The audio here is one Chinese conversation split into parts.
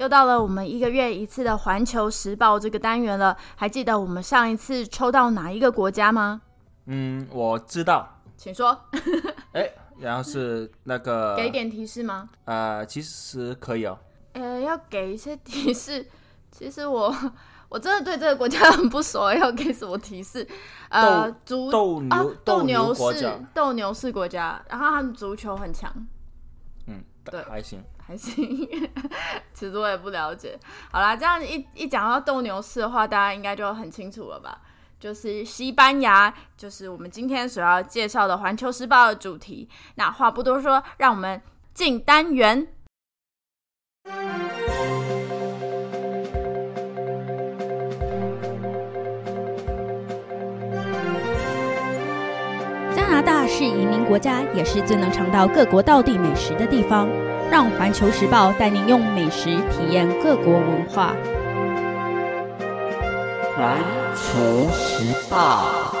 又到了我们一个月一次的环球时报这个单元了，还记得我们上一次抽到哪一个国家吗？嗯，我知道。请说，哎，然后是那个 给点提示吗？呃，其实可以哦。呃，要给一些提示。其实我我真的对这个国家很不熟，要给什么提示？呃，足斗牛、啊，斗牛牛士，斗牛士国家，然后他们足球很强，嗯，对还行。还行。其实我也不了解。好啦，这样一一讲到斗牛士的话，大家应该就很清楚了吧？就是西班牙，就是我们今天所要介绍的《环球时报》的主题。那话不多说，让我们进单元。是移民国家，也是最能尝到各国道地美食的地方。让《环球时报》带您用美食体验各国文化。环球时报。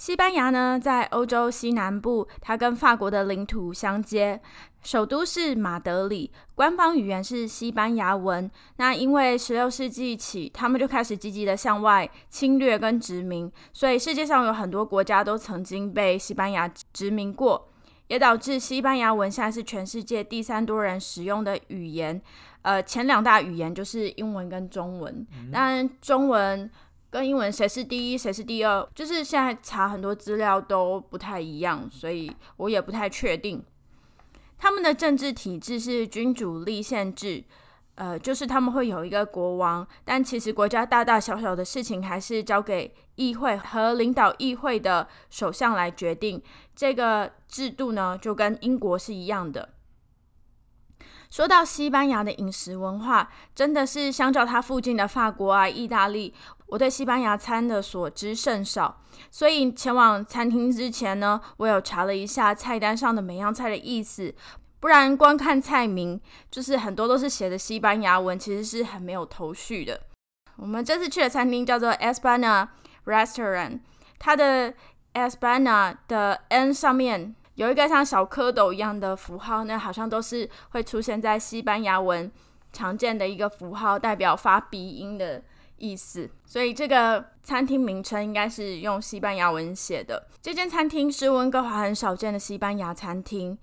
西班牙呢，在欧洲西南部，它跟法国的领土相接，首都是马德里，官方语言是西班牙文。那因为十六世纪起，他们就开始积极的向外侵略跟殖民，所以世界上有很多国家都曾经被西班牙殖民过，也导致西班牙文现在是全世界第三多人使用的语言。呃，前两大语言就是英文跟中文，当然中文。跟英文谁是第一，谁是第二，就是现在查很多资料都不太一样，所以我也不太确定。他们的政治体制是君主立宪制，呃，就是他们会有一个国王，但其实国家大大小小的事情还是交给议会和领导议会的首相来决定。这个制度呢，就跟英国是一样的。说到西班牙的饮食文化，真的是相较它附近的法国啊、意大利，我对西班牙餐的所知甚少。所以前往餐厅之前呢，我有查了一下菜单上的每样菜的意思，不然光看菜名，就是很多都是写的西班牙文，其实是很没有头绪的。我们这次去的餐厅叫做 Espana Restaurant，它的 Espana 的 N 上面。有一个像小蝌蚪一样的符号，那好像都是会出现在西班牙文常见的一个符号，代表发鼻音的意思。所以这个餐厅名称应该是用西班牙文写的。这间餐厅是温哥华很少见的西班牙餐厅，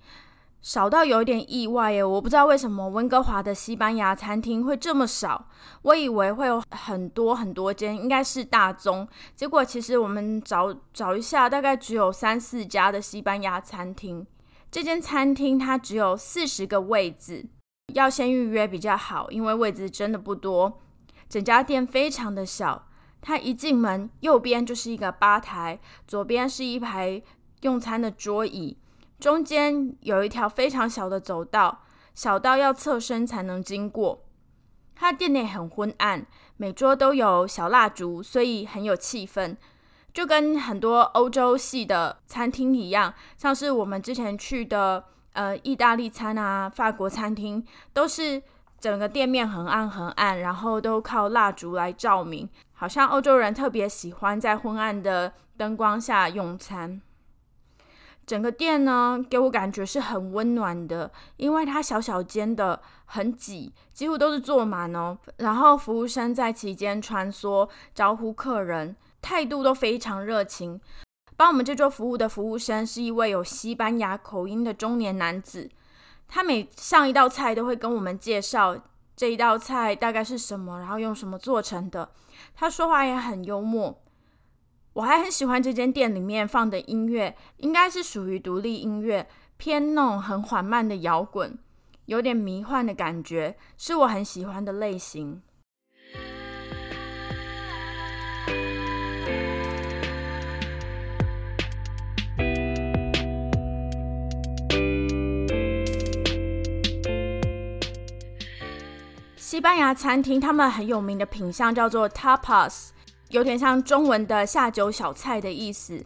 少到有点意外耶！我不知道为什么温哥华的西班牙餐厅会这么少，我以为会有很多很多间，应该是大宗。结果其实我们找找一下，大概只有三四家的西班牙餐厅。这间餐厅它只有四十个位置，要先预约比较好，因为位置真的不多。整家店非常的小，它一进门右边就是一个吧台，左边是一排用餐的桌椅。中间有一条非常小的走道，小到要侧身才能经过。它店内很昏暗，每桌都有小蜡烛，所以很有气氛，就跟很多欧洲系的餐厅一样，像是我们之前去的呃意大利餐啊、法国餐厅，都是整个店面很暗很暗，然后都靠蜡烛来照明，好像欧洲人特别喜欢在昏暗的灯光下用餐。整个店呢，给我感觉是很温暖的，因为它小小间的，很挤，几乎都是坐满哦。然后服务生在其间穿梭，招呼客人，态度都非常热情。帮我们这桌服务的服务生是一位有西班牙口音的中年男子，他每上一道菜都会跟我们介绍这一道菜大概是什么，然后用什么做成的。他说话也很幽默。我还很喜欢这间店里面放的音乐，应该是属于独立音乐，偏那种很缓慢的摇滚，有点迷幻的感觉，是我很喜欢的类型。西班牙餐厅他们很有名的品相叫做 tapas，有点像中文的下酒小菜的意思。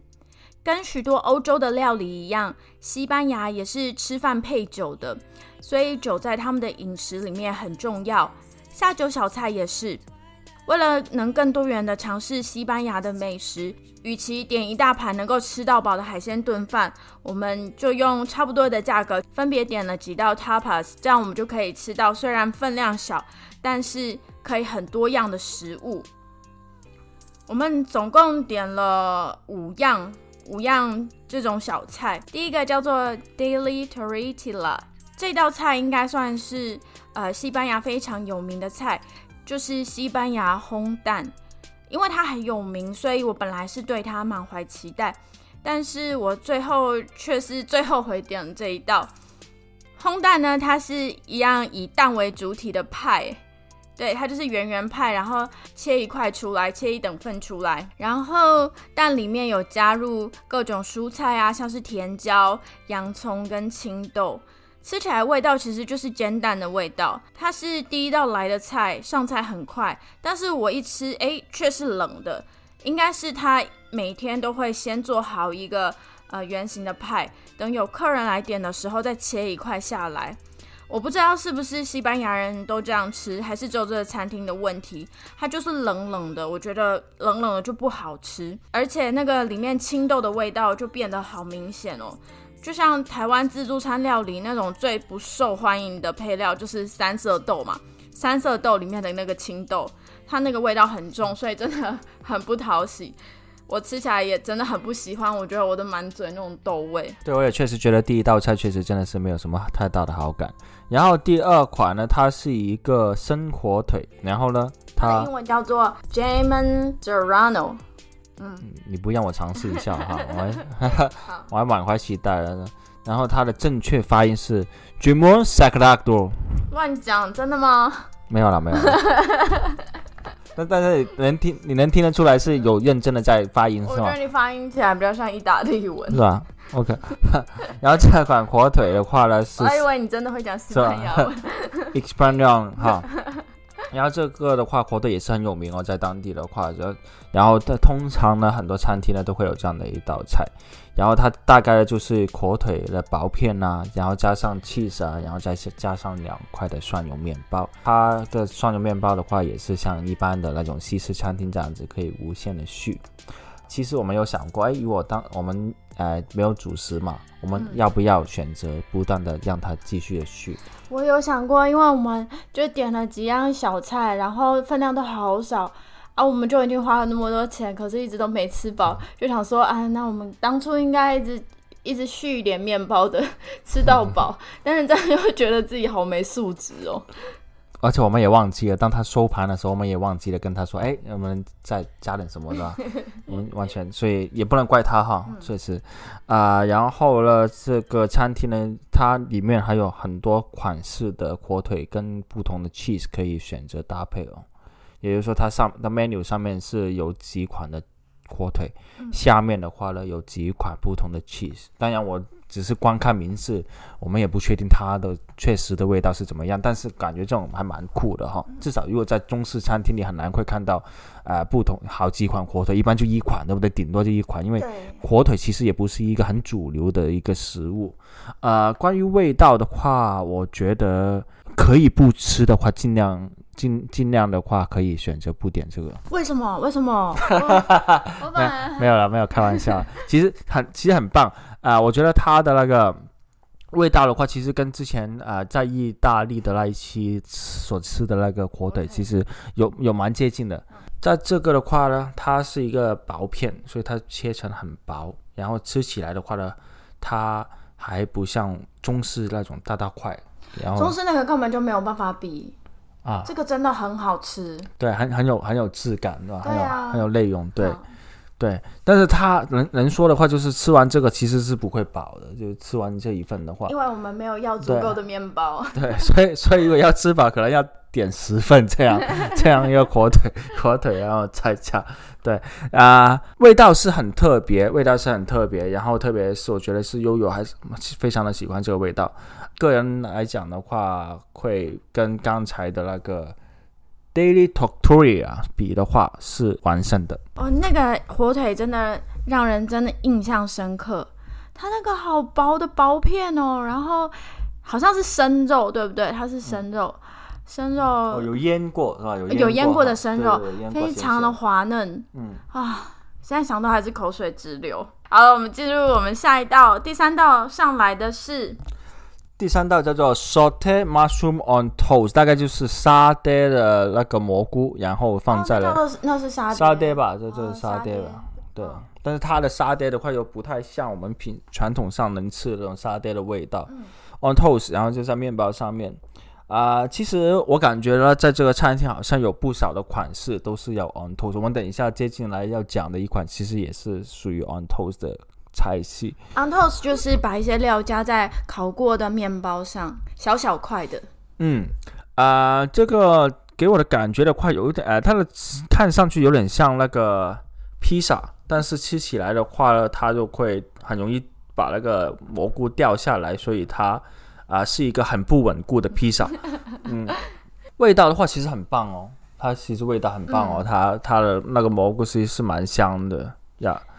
跟许多欧洲的料理一样，西班牙也是吃饭配酒的，所以酒在他们的饮食里面很重要。下酒小菜也是。为了能更多元的尝试西班牙的美食，与其点一大盘能够吃到饱的海鲜炖饭，我们就用差不多的价格分别点了几道 tapas，这样我们就可以吃到虽然分量小，但是可以很多样的食物。我们总共点了五样。五样这种小菜，第一个叫做 Daily Tortilla，这道菜应该算是呃西班牙非常有名的菜，就是西班牙烘蛋。因为它很有名，所以我本来是对它满怀期待，但是我最后却是最后悔点了这一道烘蛋呢。它是一样以蛋为主体的派。对，它就是圆圆派，然后切一块出来，切一等份出来，然后蛋里面有加入各种蔬菜啊，像是甜椒、洋葱跟青豆，吃起来味道其实就是煎蛋的味道。它是第一道来的菜，上菜很快，但是我一吃，哎，却是冷的，应该是他每天都会先做好一个呃圆形的派，等有客人来点的时候再切一块下来。我不知道是不是西班牙人都这样吃，还是只有这个餐厅的问题。它就是冷冷的，我觉得冷冷的就不好吃，而且那个里面青豆的味道就变得好明显哦。就像台湾自助餐料理那种最不受欢迎的配料就是三色豆嘛，三色豆里面的那个青豆，它那个味道很重，所以真的很不讨喜。我吃起来也真的很不喜欢，我觉得我的满嘴那种豆味。对，我也确实觉得第一道菜确实真的是没有什么太大的好感。然后第二款呢，它是一个生火腿，然后呢，它英文叫做 Jamon Serrano。嗯，你不让我尝试一下哈，我还我还满怀期待了。然后它的正确发音是 Jamon s a c r a d o 乱讲，真的吗？没有了，没有。但但是能听，你能听得出来是有认真的在发音是吗？我觉得你发音起来比较像意大利文，是吧？OK。然后这款火腿的话呢是，我以为你真的会讲西班牙文。Expansion 哈。然后这个的话，火腿也是很有名哦，在当地的话，然然后它通常呢，很多餐厅呢都会有这样的一道菜。然后它大概就是火腿的薄片呐，然后加上 cheese 啊，然后再加上两块的蒜蓉面包。它的蒜蓉面包的话，也是像一般的那种西式餐厅这样子，可以无限的续。其实我们有想过，哎，如果当我们呃没有主食嘛，我们要不要选择不断的让它继续的续？我有想过，因为我们就点了几样小菜，然后分量都好少。啊，我们就已经花了那么多钱，可是一直都没吃饱，就想说，啊，那我们当初应该一直一直续一点面包的，吃到饱。但是这样又觉得自己好没素质哦。而且我们也忘记了，当他收盘的时候，我们也忘记了跟他说，哎，我们再加点什么的。我们完全，所以也不能怪他哈，确实。啊，然后呢，这个餐厅呢，它里面还有很多款式的火腿跟不同的 cheese 可以选择搭配哦。也就是说，它上的 menu 上面是有几款的火腿，下面的话呢有几款不同的 cheese。当然，我只是光看名字，我们也不确定它的确实的味道是怎么样。但是感觉这种还蛮酷的哈。至少如果在中式餐厅里很难会看到，呃，不同好几款火腿，一般就一款，对不对？顶多就一款，因为火腿其实也不是一个很主流的一个食物。呃，关于味道的话，我觉得可以不吃的话，尽量。尽尽量的话，可以选择不点这个。为什么？为什么？没没有了，没有开玩笑。其实很，其实很棒啊！我觉得它的那个味道的话，其实跟之前啊在意大利的那一期所吃的那个火腿，其实有有蛮接近的。在这个的话呢，它是一个薄片，所以它切成很薄，然后吃起来的话呢，它还不像中式那种大大块。然后中式那个根本就没有办法比。啊，这个真的很好吃，对，很很有很有质感，对吧？很有很有内容，对对。但是他能能说的话，就是吃完这个其实是不会饱的，就是吃完这一份的话，因为我们没有要足够的面包。对，所以所以如果要吃饱，可能要点十份这样 这样一个火腿火腿，然后再加对啊、味道是很特别，味道是很特别，然后特别是我觉得是悠悠还是非常的喜欢这个味道。个人来讲的话，会跟刚才的那个 Daily Toctoria 比的话是完胜的。哦，那个火腿真的让人真的印象深刻，它那个好薄的薄片哦，然后好像是生肉，对不对？它是生肉，生肉、哦，有腌过是吧？有有腌过的生肉对对对非常的滑嫩嗯。啊！现在想到还是口水直流。好了，我们进入我们下一道，第三道上来的是第三道叫做 Sauteed Mushroom on Toast，大概就是沙爹的那个蘑菇，然后放在了哦那是沙爹沙爹吧，这是沙爹沙吧？对嗯，但是它的沙爹的话又不太像我们平传统上能吃的那种沙爹的味道。On 嗯 toast，然后就在面包上面。啊、其实我感觉呢，在这个餐厅好像有不少的款式都是要 on toast。我们等一下接进来要讲的一款，其实也是属于 on toast 的菜系。on toast，就是把一些料加在烤过的面包上，小小块的。嗯，啊、这个给我的感觉的话，有一点，呃，它的看上去有点像那个披萨，但是吃起来的话呢，它就会很容易把那个蘑菇掉下来，所以它啊、是一个很不稳固的披萨。嗯，味道的话其实很棒哦，它其实味道很棒哦，它它的那个蘑菇其实是蛮香的呀。它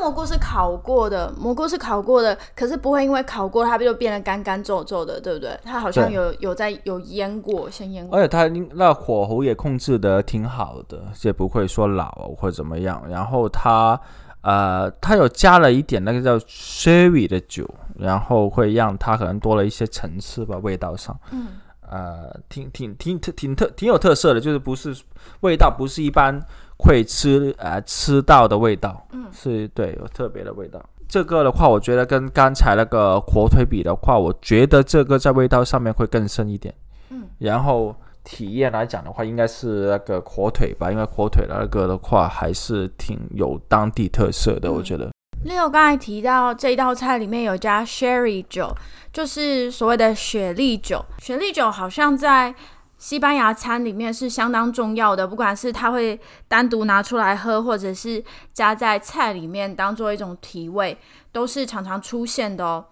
蘑菇是烤过的，蘑菇是烤过的，可是不会因为烤过它就变得干干皱皱的，对不对？它好像有有在有腌过，先腌过。而且它那火候也控制的挺好的，也不会说老或者怎么样。然后它呃，它有加了一点那个叫 sherry 的酒，然后会让它可能多了一些层次吧，味道上。嗯，呃，挺挺挺挺挺特挺有特色的，就是不是味道不是一般会吃呃吃到的味道，嗯是对有特别的味道。这个的话，我觉得跟刚才那个火腿比的话，我觉得这个在味道上面会更深一点。嗯，然后体验来讲的话，应该是那个火腿吧，因为火腿那个的话还是挺有当地特色的，我觉得。Leo 刚才提到这一道菜里面有加 sherry 酒，就是所谓的雪莉酒。雪莉酒好像在西班牙餐里面是相当重要的，不管是它会单独拿出来喝，或者是加在菜里面当做一种提味，都是常常出现的哦。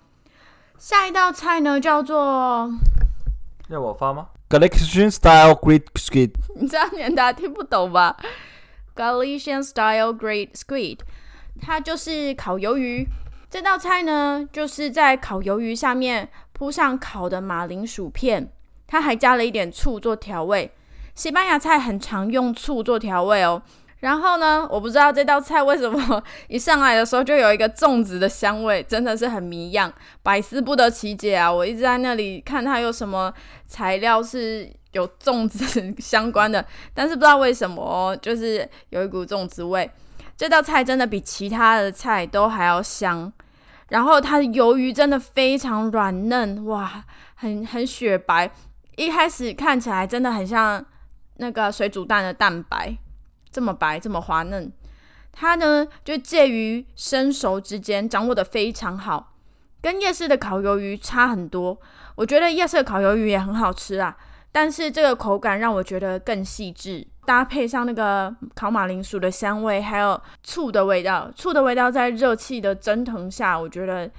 下一道菜呢叫做，要我发吗？Galician style Greek squid，你这样念大家听不懂吧？Galician style Great Squid，它就是烤鱿鱼。这道菜呢，就是在烤鱿鱼下面铺上烤的马铃薯片，它还加了一点醋做调味。西班牙菜很常用醋做调味哦。然后呢，我不知道这道菜为什么 一上来的时候就有一个粽子的香味，真的是很迷样，百思不得其解啊！我一直在那里看它有什么材料是有粽子 相关的，但是不知道为什么，就是有一股粽子味。这道菜真的比其他的菜都还要香，然后它的鱿鱼真的非常软嫩，哇，很很雪白，一开始看起来真的很像那个水煮蛋的蛋白，这么白这么滑嫩。它呢就介于生熟之间，掌握的非常好，跟夜市的烤鱿鱼差很多。我觉得夜市的烤鱿鱼也很好吃啊，但是这个口感让我觉得更细致，搭配上那个烤马铃薯的香味，还有醋的味道，醋的味道在热气的蒸腾下，我觉得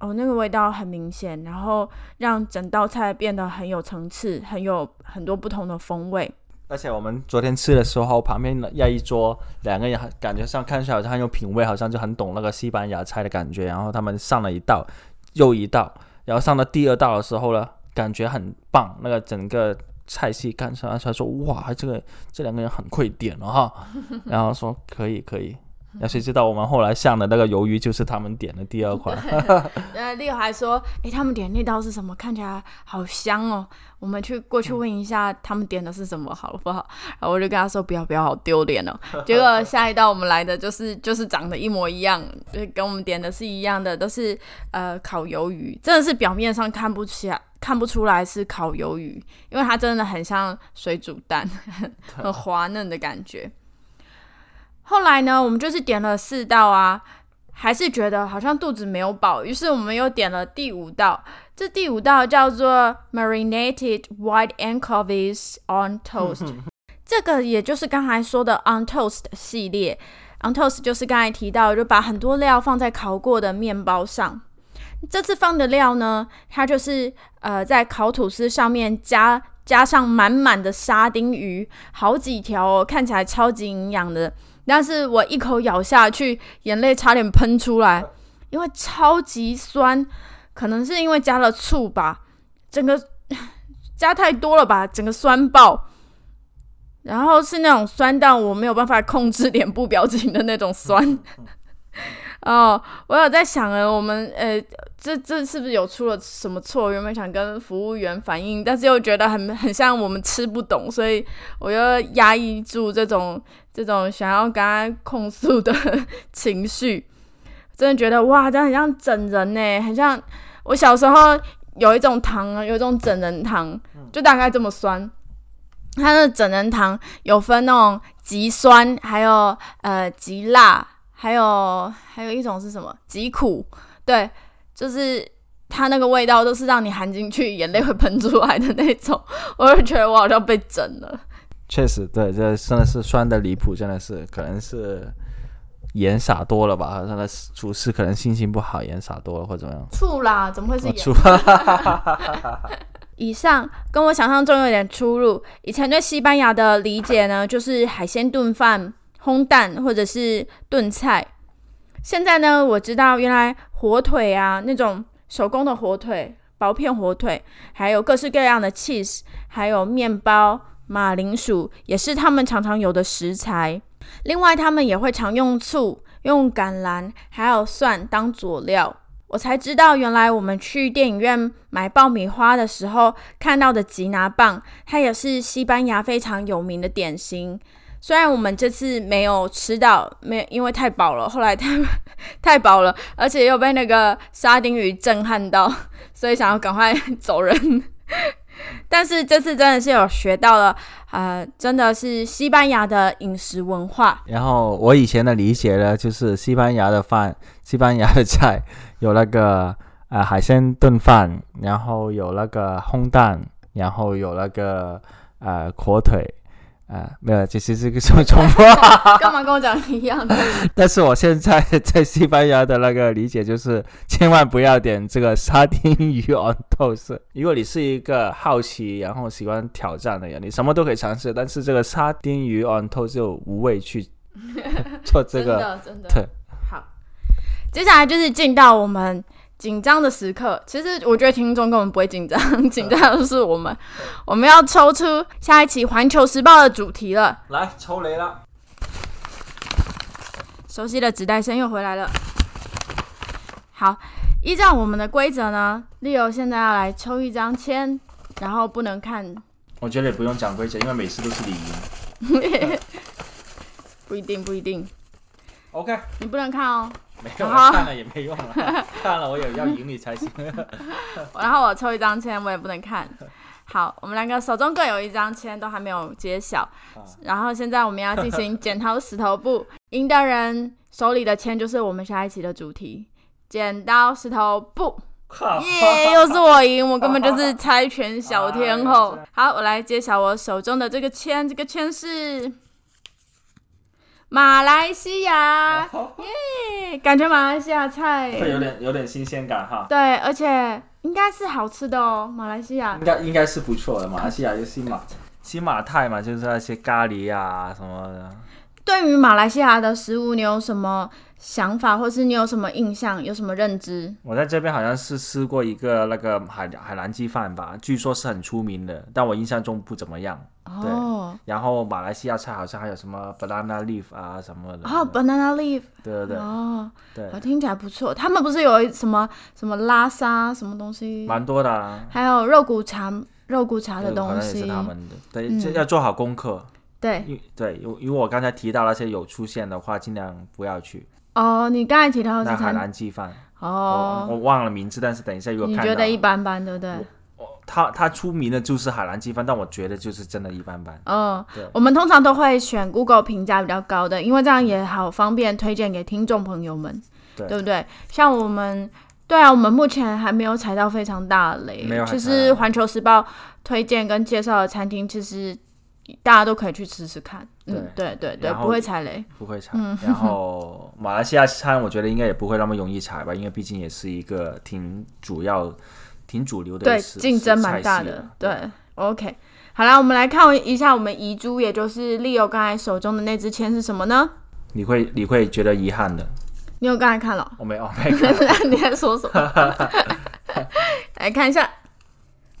哦那个味道很明显，然后让整道菜变得很有层次，很有很多不同的风味。而且我们昨天吃的时候，旁边那一桌两个人感觉上看起来好像很有品味，好像就很懂那个西班牙菜的感觉。然后他们上了一道又一道，然后上到第二道的时候呢，感觉很棒，那个整个菜系干上来说哇，这个这两个人很会点了哈。然后说可以可以，那谁知道我们后来上的那个鱿鱼就是他们点的第二款。呃，Leo 还说，诶，他们点那道是什么？看起来好香哦。我们去过去问一下，他们点的是什么，好不好？然后我就跟他说，不要不要，好丢脸哦。结果下一道我们来的就是就是长得一模一样，就是跟我们点的是一样的，都是呃烤鱿鱼，真的是表面上看不起来。看不出来是烤鱿鱼，因为它真的很像水煮蛋，很滑嫩的感觉。后来呢，我们就是点了四道啊，还是觉得好像肚子没有饱，于是我们又点了第五道。这第五道叫做 Marinated White Anchovies on Toast，这个也就是刚才说的 on toast 系列。on toast 就是刚才提到，就把很多料放在烤过的面包上。这次放的料呢，它就是呃在烤吐司上面加加上满满的沙丁鱼，好几条哦，看起来超级营养的。但是我一口咬下去，眼泪差点喷出来，因为超级酸，可能是因为加了醋吧，整个 加太多了吧，整个酸爆。然后是那种酸到我没有办法控制脸部表情的那种酸。哦，我有在想啊，我们呃，这这是不是有出了什么错？原本想跟服务员反映，但是又觉得很很像我们吃不懂，所以我又压抑住这种这种想要跟他控诉的 情绪。真的觉得哇，这样很像整人呢，很像我小时候有一种糖啊，有一种整人糖，就大概这么酸。它的整人糖有分那种极酸，还有呃极辣。还有还有一种是什么？极苦，对，就是它那个味道都是让你含进去，眼泪会喷出来的那种。我就觉得我好像被整了。确实，对，这真的是酸的离谱，真的是可能是盐撒多了吧？他的厨师可能心情不好，盐撒多了或怎么样？醋啦，怎么会是盐？醋。以上跟我想象中有点出入。以前对西班牙的理解呢，就是海鲜炖饭。烘蛋或者是炖菜，现在呢，我知道原来火腿啊，那种手工的火腿、薄片火腿，还有各式各样的 cheese，还有面包、马铃薯，也是他们常常有的食材。另外，他们也会常用醋、用橄榄还有蒜当佐料。我才知道，原来我们去电影院买爆米花的时候看到的吉拿棒，它也是西班牙非常有名的点心。虽然我们这次没有吃到，没因为太饱了，后来太 太饱了，而且又被那个沙丁鱼震撼到，所以想要赶快走人。但是这次真的是有学到了，呃，真的是西班牙的饮食文化。然后我以前的理解呢，就是西班牙的饭，西班牙的菜有那个呃海鲜炖饭，然后有那个烘蛋，然后有那个呃火腿。啊，没有，其实这个什么重复？干嘛跟我讲一样的？但是我现在在西班牙的那个理解就是，千万不要点这个沙丁鱼 on toast。如果你是一个好奇然后喜欢挑战的人，你什么都可以尝试，但是这个沙丁鱼 on toast 就无谓去 做这个。真的，真的。对，好，接下来就是进到我们。紧张的时刻，其实我觉得听众根本不会紧张，紧张的是我们。我们要抽出下一期《环球时报》的主题了，来抽雷了。熟悉的纸袋声又回来了。好，依照我们的规则呢，Leo 现在要来抽一张签，然后不能看。我觉得也不用讲规则，因为每次都是你赢。不一定，不一定。OK，你不能看哦。没有看了也没用了，看了我也要赢你才行。然后我抽一张签，我也不能看。好，我们两个手中各有一张签，都还没有揭晓。然后现在我们要进行剪刀石头布，赢的人手里的签就是我们下一期的主题。剪刀石头布，耶，又是我赢，我根本就是猜拳小天后。好，我来揭晓我手中的这个签，这个签是。马来西亚，耶！感觉马来西亚菜会有点有点新鲜感哈。对，而且应该是好吃的哦，马来西亚应该应该是不错的。马来西亚就新马新马泰嘛，就是那些咖喱啊什么的。对于马来西亚的食物，你有什么？想法，或是你有什么印象，有什么认知？我在这边好像是吃过一个那个海海南鸡饭吧，据说是很出名的，但我印象中不怎么样。哦。然后马来西亚菜好像还有什么 banana leaf 啊什么的。哦，banana leaf。对对对。哦。对。听起来不错。他们不是有什么什么拉沙什么东西？蛮多的。还有肉骨茶，肉骨茶的东西。也是他们的。对，要做好功课。对。对，因因为我刚才提到那些有出现的话，尽量不要去。哦，你刚才提到是海南鸡饭哦，我忘了名字，但是等一下如果你觉得一般般，对不对？他他出名的就是海南鸡饭，但我觉得就是真的一般般。嗯，对，我们通常都会选 Google 评价比较高的，因为这样也好方便推荐给听众朋友们。对对不对？像我们，对啊，我们目前还没有踩到非常大的雷没有，还就踩是环球时报推荐跟介绍的餐厅，其实大家都可以去吃吃看。嗯，对对对，不会踩雷。不会踩。嗯然后马来西亚餐，我觉得应该也不会那么容易踩吧，因为毕竟也是一个挺主要、挺主流的对，食竞争蛮大的。对，OK，好啦，我们来看一下我们遗珠，也就是 Leo 刚才手中的那支签是什么呢？你会你会觉得遗憾的。你有刚才看了？我没有，没看。你在说什么？来看一下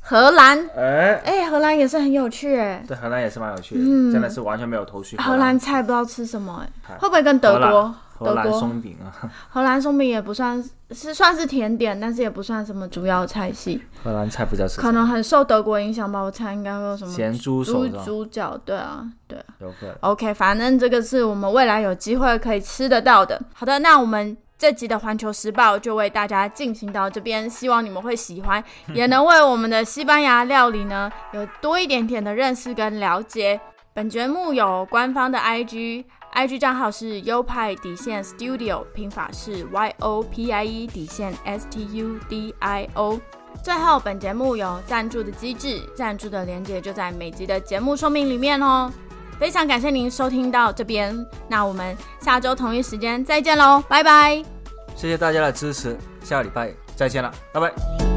荷兰，哎，哎、荷兰也是很有趣哎。对，荷兰也是蛮有趣的，嗯真的是完全没有头绪。荷兰菜不知道吃什么哎，会不会跟德国？荷兰松饼啊，荷兰松饼也不算是算是甜点，但是也不算什么主要菜系，荷兰菜不知道是什可能很受德国影响吧。我猜应该会有什么咸猪手猪脚，对啊，对。有可能。OK，反正这个是我们未来有机会可以吃得到的。好的，那我们这集的《环球时报》就为大家进行到这边，希望你们会喜欢，也能为我们的西班牙料理呢有多一点点的认识跟了解。本节目有官方的 IG。IG 账号是优派底线 Studio，拼法是 Y O P I E 底线 S T U D I O。最后，本节目有赞助的机制，赞助的链接就在每集的节目说明里面哦。非常感谢您收听到这边，那我们下周同一时间再见喽，拜拜。谢谢大家的支持，下个礼拜再见了，拜拜。